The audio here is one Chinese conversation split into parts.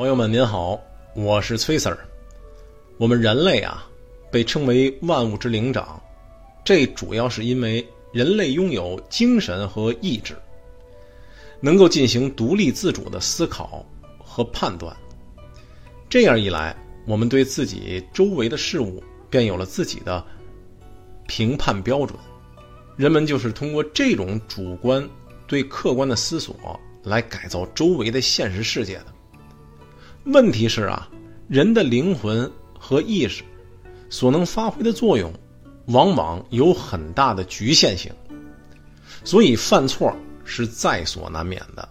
朋友们您好，我是崔 Sir。我们人类啊，被称为万物之灵长，这主要是因为人类拥有精神和意志，能够进行独立自主的思考和判断。这样一来，我们对自己周围的事物便有了自己的评判标准。人们就是通过这种主观对客观的思索来改造周围的现实世界的。问题是啊，人的灵魂和意识所能发挥的作用，往往有很大的局限性，所以犯错是在所难免的。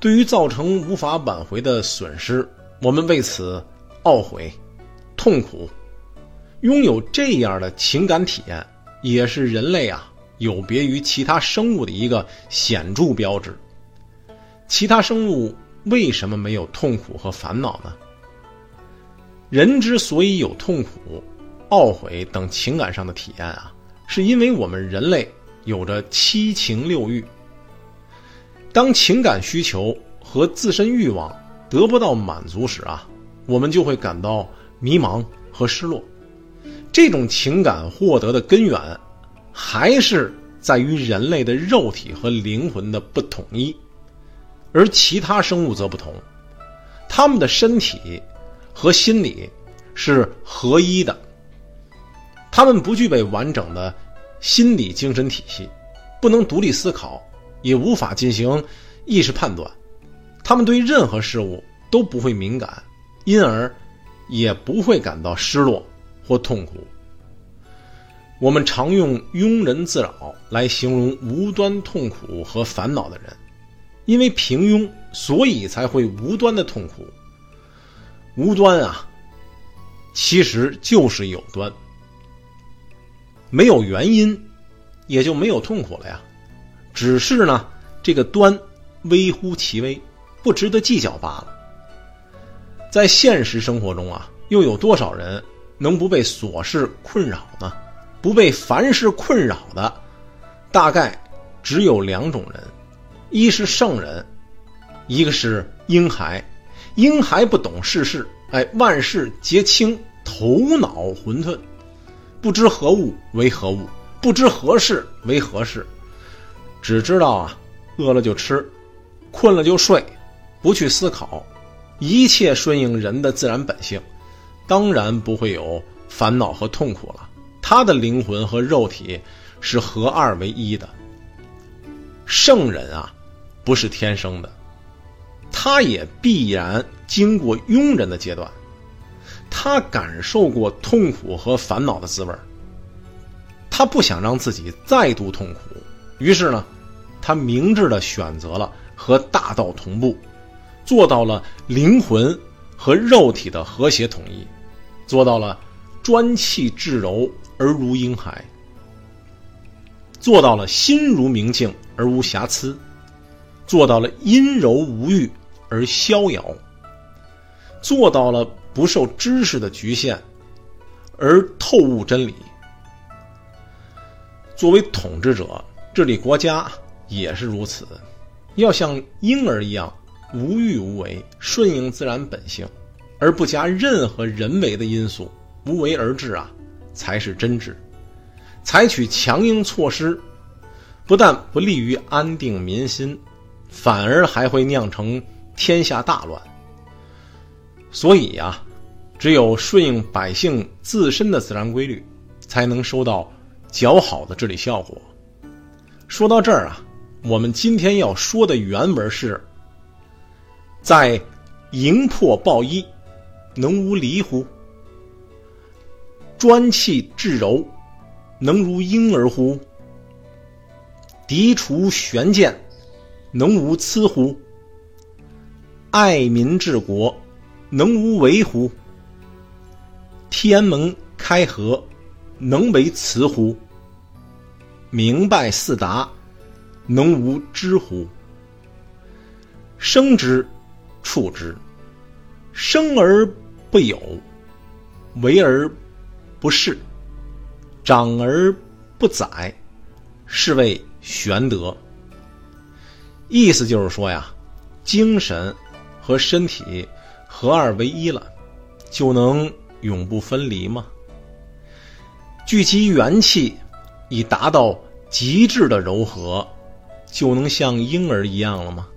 对于造成无法挽回的损失，我们为此懊悔、痛苦。拥有这样的情感体验，也是人类啊有别于其他生物的一个显著标志。其他生物。为什么没有痛苦和烦恼呢？人之所以有痛苦、懊悔等情感上的体验啊，是因为我们人类有着七情六欲。当情感需求和自身欲望得不到满足时啊，我们就会感到迷茫和失落。这种情感获得的根源，还是在于人类的肉体和灵魂的不统一。而其他生物则不同，他们的身体和心理是合一的。他们不具备完整的心理精神体系，不能独立思考，也无法进行意识判断。他们对任何事物都不会敏感，因而也不会感到失落或痛苦。我们常用“庸人自扰”来形容无端痛苦和烦恼的人。因为平庸，所以才会无端的痛苦。无端啊，其实就是有端。没有原因，也就没有痛苦了呀。只是呢，这个端微乎其微，不值得计较罢了。在现实生活中啊，又有多少人能不被琐事困扰呢？不被凡事困扰的，大概只有两种人。一是圣人，一个是婴孩。婴孩不懂世事，哎，万事皆清，头脑混沌，不知何物为何物，不知何事为何事，只知道啊，饿了就吃，困了就睡，不去思考，一切顺应人的自然本性，当然不会有烦恼和痛苦了。他的灵魂和肉体是合二为一的。圣人啊。不是天生的，他也必然经过庸人的阶段，他感受过痛苦和烦恼的滋味他不想让自己再度痛苦，于是呢，他明智的选择了和大道同步，做到了灵魂和肉体的和谐统一，做到了专气致柔而如婴孩，做到了心如明镜而无瑕疵。做到了阴柔无欲而逍遥，做到了不受知识的局限而透悟真理。作为统治者，治理国家也是如此，要像婴儿一样无欲无为，顺应自然本性，而不加任何人为的因素，无为而治啊，才是真治。采取强硬措施，不但不利于安定民心。反而还会酿成天下大乱。所以呀，只有顺应百姓自身的自然规律，才能收到较好的治理效果。说到这儿啊，我们今天要说的原文是：在营破暴衣，能无离乎？专气致柔，能如婴儿乎？涤除玄剑。能无疵乎？爱民治国，能无为乎？天门开合，能为雌乎？明白四达，能无知乎？生之，处之，生而不有，为而不恃，长而不宰，是谓玄德。意思就是说呀，精神和身体合二为一了，就能永不分离吗？聚集元气，以达到极致的柔和，就能像婴儿一样了吗？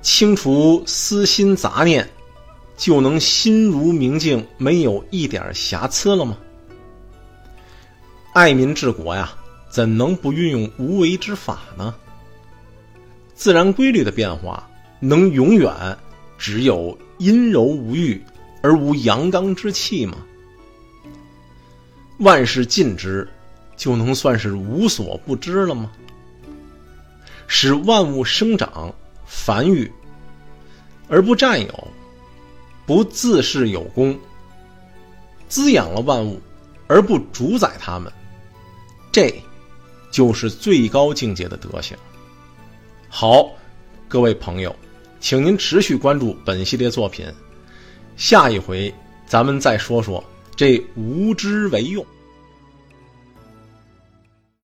清除私心杂念，就能心如明镜，没有一点瑕疵了吗？爱民治国呀，怎能不运用无为之法呢？自然规律的变化，能永远只有阴柔无欲而无阳刚之气吗？万事尽之，就能算是无所不知了吗？使万物生长繁育，而不占有，不自恃有功，滋养了万物，而不主宰他们，这，就是最高境界的德行。好，各位朋友，请您持续关注本系列作品，下一回咱们再说说。这无知为用。